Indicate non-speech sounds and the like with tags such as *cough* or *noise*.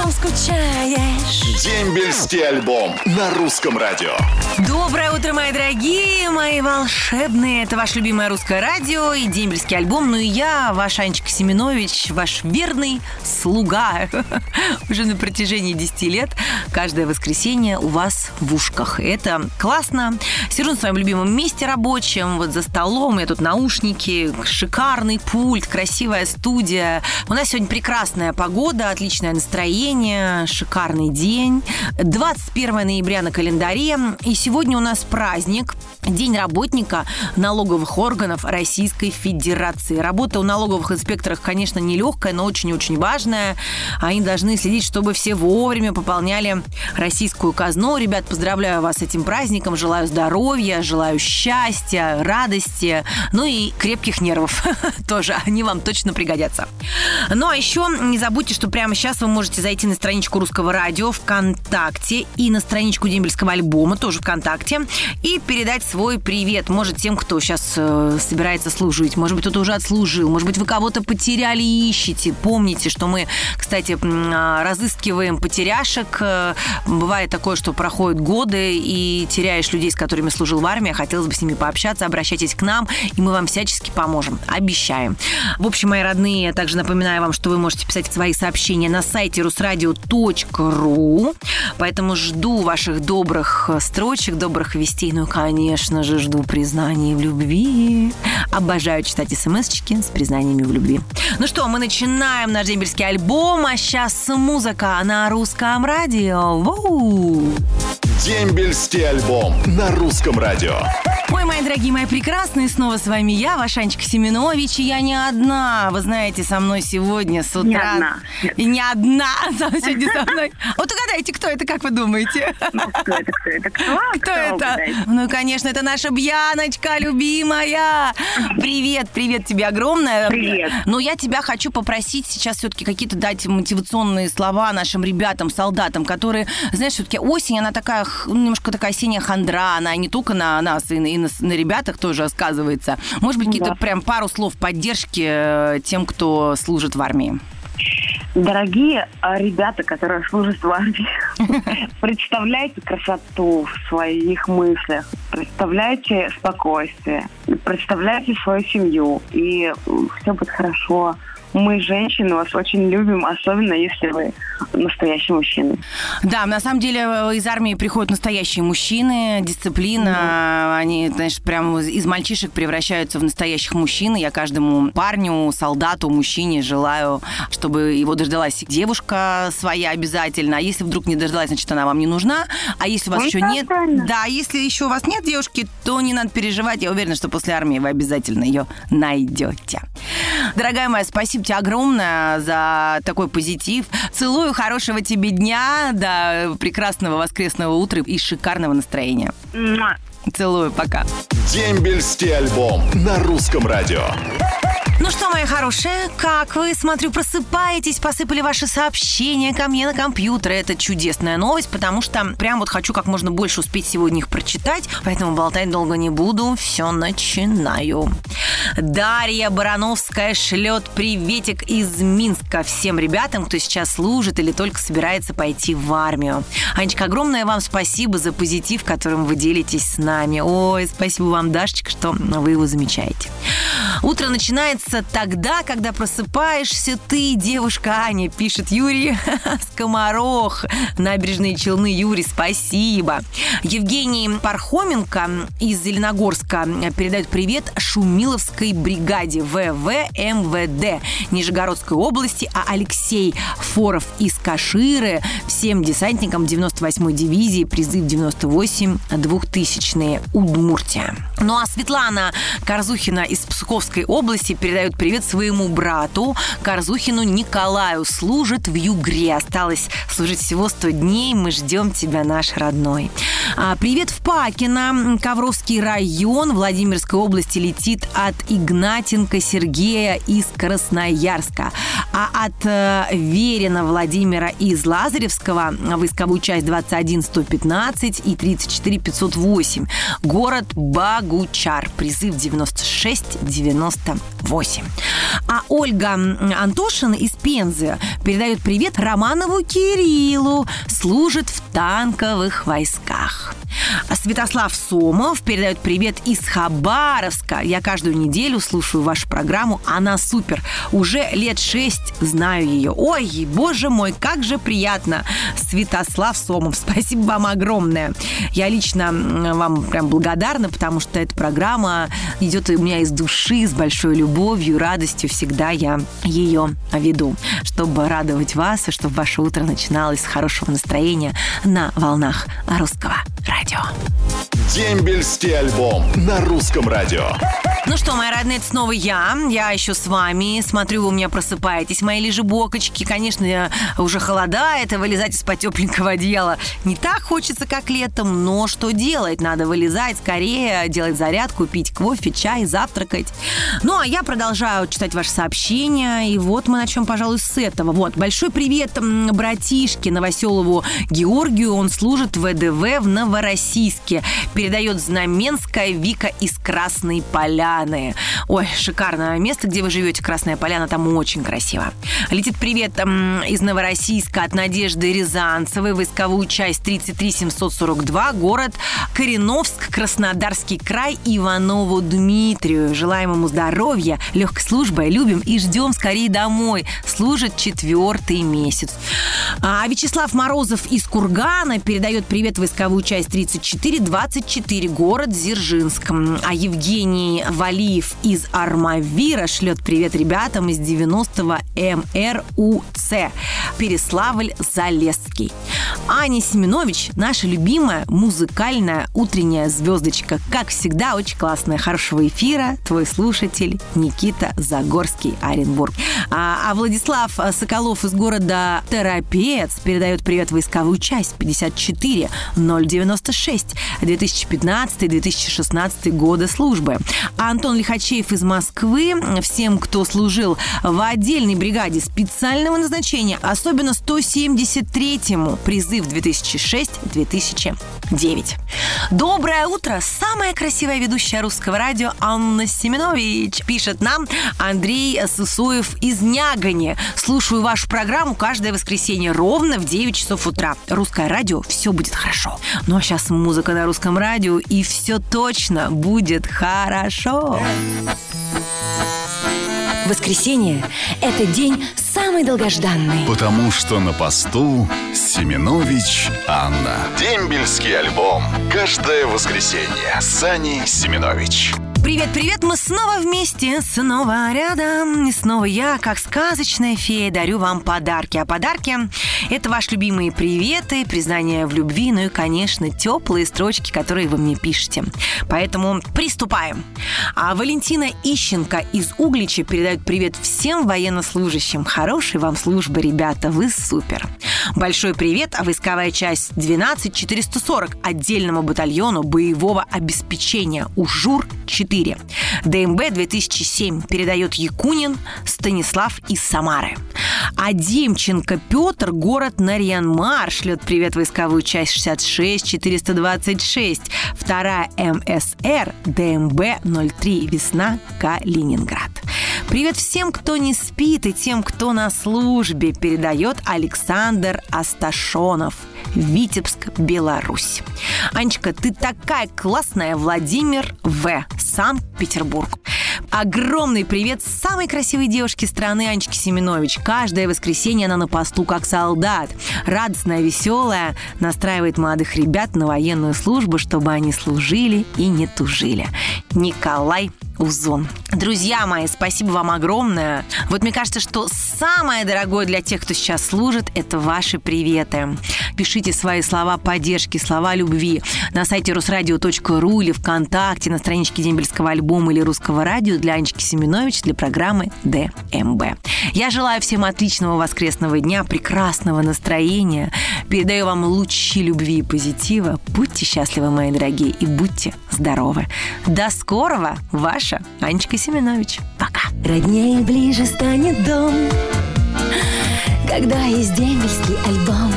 Потом скучаешь. Дембельский альбом на русском радио. Доброе утро, мои дорогие, мои волшебные. Это ваше любимое русское радио и дембельский альбом. Ну и я, ваш Анечка Семенович, ваш верный слуга. *laughs* Уже на протяжении 10 лет каждое воскресенье у вас в ушках. Это классно. Сижу на своем любимом месте рабочем, вот за столом. Я тут наушники, шикарный пульт, красивая студия. У нас сегодня прекрасная погода, отличное настроение, шикарный день. 21 ноября на календаре. И сегодня у нас праздник, День работника налоговых органов Российской Федерации. Работа у налоговых инспекторов, конечно, нелегкая, но очень-очень важная. Они должны следить, чтобы все вовремя пополняли российскую казну. Ребят, поздравляю вас с этим праздником. Желаю здоровья, желаю счастья, радости, ну и крепких нервов *laughs* тоже. Они вам точно пригодятся. Ну а еще не забудьте, что прямо сейчас вы можете зайти на страничку Русского радио ВКонтакте и на страничку Дембельского альбома, тоже ВКонтакте, и передать свой привет. Может, тем, кто сейчас э, собирается служить. Может быть, кто-то уже отслужил. Может быть, вы кого-то потеряли и ищете. Помните, что мы, кстати, а, разыскиваем потеряшек. Э, бывает такое, что проходят годы, и теряешь людей, с которыми служил в армии. Хотелось бы с ними пообщаться. Обращайтесь к нам, и мы вам всячески поможем. Обещаем. В общем, мои родные, также напоминаю вам, что вы можете писать свои сообщения на сайте русрадио.ру. Поэтому жду ваших добрых строчек, добрых вестей. Ну, конечно же, жду признаний в любви. Обожаю читать смс-очки с признаниями в любви. Ну что, мы начинаем наш дембельский альбом, а сейчас музыка на русском радио. Воу! Дембельский альбом на русском радио. Ой, мои дорогие, мои прекрасные, снова с вами я, ваша Анечка Семенович, и я не одна. Вы знаете, со мной сегодня с утра... Не одна. *laughs* И не одна *laughs* сегодня со мной. Вот угадайте, кто это, как вы думаете? Ну, кто это, кто это, кто? *laughs* Кто это? Ну, конечно, это наша Бьяночка, любимая. Привет, привет тебе огромное. Привет. Но я тебя хочу попросить сейчас все-таки какие-то дать мотивационные слова нашим ребятам, солдатам, которые, знаешь, все-таки осень, она такая, немножко такая осенняя хандра, она не только на нас, и на, на на ребятах тоже сказывается. Может быть, какие-то Да. прям пару слов поддержки э, тем, кто служит в армии. Дорогие а, ребята, которые служат в армии, *laughs* представляйте красоту в своих мыслях, представляйте спокойствие, представляйте свою семью, и все будет хорошо. Мы, женщины, вас очень любим, особенно если вы настоящий мужчина. Да, на самом деле э, из армии приходят настоящие мужчины, дисциплина, они, знаешь, прям из- мальчишек превращаются в настоящих мужчин. Я каждому парню, солдату, мужчине желаю, чтобы его дождалась девушка своя обязательно. А если вдруг не дождалась, значит, она вам не нужна. А если у вас Ну, еще да, нет, правильно. да, если еще у вас нет девушки, то не надо переживать. Я уверена, что после армии вы обязательно ее найдете. Дорогая моя, спасибо тебе огромное за такой позитив. Целую, хорошего тебе дня, да, прекрасного воскресного утра и шикарного настроения. Целую, пока. Дембельский альбом на русском радио. Ну что, мои хорошие, как вы, смотрю, просыпаетесь, посыпали ваши сообщения ко мне на компьютер. Это чудесная новость, потому что прям вот хочу как можно больше успеть сегодня их прочитать, поэтому болтать долго не буду. Все, начинаю. Дарья Барановская шлет приветик из Минска всем ребятам, кто сейчас служит или только собирается пойти в армию. Анечка, огромное вам спасибо за позитив, которым вы делитесь с нами. Ой, спасибо вам, Дашечка, что вы его замечаете. Утро начинается тогда, когда просыпаешься ты, девушка Аня, пишет Юрий *laughs* Скоморох. Набережные Челны, Юрий, спасибо. Евгений Пархоменко из Зеленогорска передает привет Шумиловской бригаде ВВМВД Нижегородской области, а Алексей Форов из Каширы всем десантникам 98-й дивизии призыв 98 2000 Удмуртия. Ну а Светлана Корзухина из Псковской области передает передают привет своему брату Корзухину Николаю. Служит в Югре. Осталось служить всего 100 дней. Мы ждем тебя, наш родной. А, привет в Пакино. Ковровский район Владимирской области летит от Игнатенко Сергея из Красноярска. А от э, Верина Владимира из Лазаревского войсковую часть 21 115 и 34 508. Город Багучар. Призыв 96 98. А Ольга Антошина из Пензы передает привет Романову Кириллу. Служит в танковых войсках. Святослав Сомов передает привет из Хабаровска. Я каждую неделю слушаю вашу программу. Она супер. Уже лет шесть знаю ее. Ой, боже мой, как же приятно. Святослав Сомов, *laughs* спасибо вам огромное. Я лично вам прям благодарна, потому что эта программа идет у меня из души, с большой любовью, радостью. Всегда я ее веду, чтобы радовать вас, и чтобы ваше утро начиналось с хорошего настроения на волнах русского радио. Дембельский альбом на русском радио. Ну что, мои родные, это снова я. Я еще с вами. Смотрю, вы у меня просыпаетесь. Мои лежебокочки, конечно, уже холодает, и вылезать из-под тепленького одеяла не так хочется, как летом, но что делать? Надо вылезать скорее, делать зарядку, пить кофе, чай, завтракать. Ну, а я продолжаю читать ваши сообщения, и вот мы начнем, пожалуй, с этого. Вот, большой привет братишке Новоселову Георгию, он служит в ВДВ в Новороссийске. Передает Знаменская Вика из Красной Поляны. Ой, шикарное место, где вы живете, Красная Поляна, там очень красиво. Летит привет там, из Новороссийска от Надежды Рязанцевой, войсковую часть 33742, город Кореновск, Краснодарский край, Иванову Дмитрию. Желаем ему здоровья, легкой службы, любим и ждем скорее домой. Служит четвертый месяц. А Вячеслав Морозов из Кургана передает привет войсковую часть 3424, город Дзержинск. А Евгений Валиев из Армавира шлет привет ребятам из 90-го МРУЦ. Переславль-Залесский. Аня Семенович, наша любимая музыкальная утренняя звездочка. Как всегда, очень классная. Хорошего эфира. Твой слушатель Никита Загорский, Оренбург. А, а Владислав Соколов из города Терапец передает привет войсковую часть 54 096 2015-2016 года службы. А Антон Лихачеев из Москвы всем, кто служил в отдельной бригаде специального назначения, особенно 173-му призыв 2006-2009. Доброе утро! Самая красивая ведущая русского радио Анна Семенович пишет нам Андрей Сысоев из Нягани. Слушаю вашу программу каждое воскресенье ровно в 9 часов утра. Русское радио, все будет хорошо. Ну а сейчас музыка на русском радио, и все точно будет хорошо. Воскресенье – это день самый долгожданный. Потому что на посту Семенович Анна. Дембельский альбом. Каждое воскресенье. Сани Семенович. Привет-привет, мы снова вместе, снова рядом. И снова я, как сказочная фея, дарю вам подарки. А подарки – это ваши любимые приветы, признания в любви, ну и, конечно, теплые строчки, которые вы мне пишете. Поэтому приступаем. А Валентина Ищенко из Углича передает привет всем военнослужащим. Хорошей вам службы, ребята, вы супер. Большой привет, а войсковая часть 12440 отдельному батальону боевого обеспечения УЖУР-4. ДМБ 2007 передает Якунин Станислав из Самары. А Демченко Петр, город Нарьянмар, шлет привет войсковую часть 66 426. Вторая МСР ДМБ 03 Весна Калининград. Привет всем, кто не спит, и тем, кто на службе, передает Александр Асташонов. Витебск, Беларусь. Анечка, ты такая классная, Владимир В. Санкт-Петербург. Огромный привет самой красивой девушке страны Анечке Семенович. Каждое воскресенье она на посту как солдат. Радостная, веселая, настраивает молодых ребят на военную службу, чтобы они служили и не тужили. Николай Узон. Друзья мои, спасибо вам огромное. Вот мне кажется, что самое дорогое для тех, кто сейчас служит, это ваши приветы. Пишите свои слова поддержки, слова любви на сайте русрадио.ру или ВКонтакте, на страничке Дембельского альбома или Русского радио для Анечки Семенович для программы ДМБ. Я желаю всем отличного воскресного дня, прекрасного настроения. Передаю вам лучи любви и позитива. Будьте счастливы, мои дорогие, и будьте здоровы. До скорого, ваша Анечка Семенович. Пока. Роднее ближе станет дом Когда есть дембельский альбом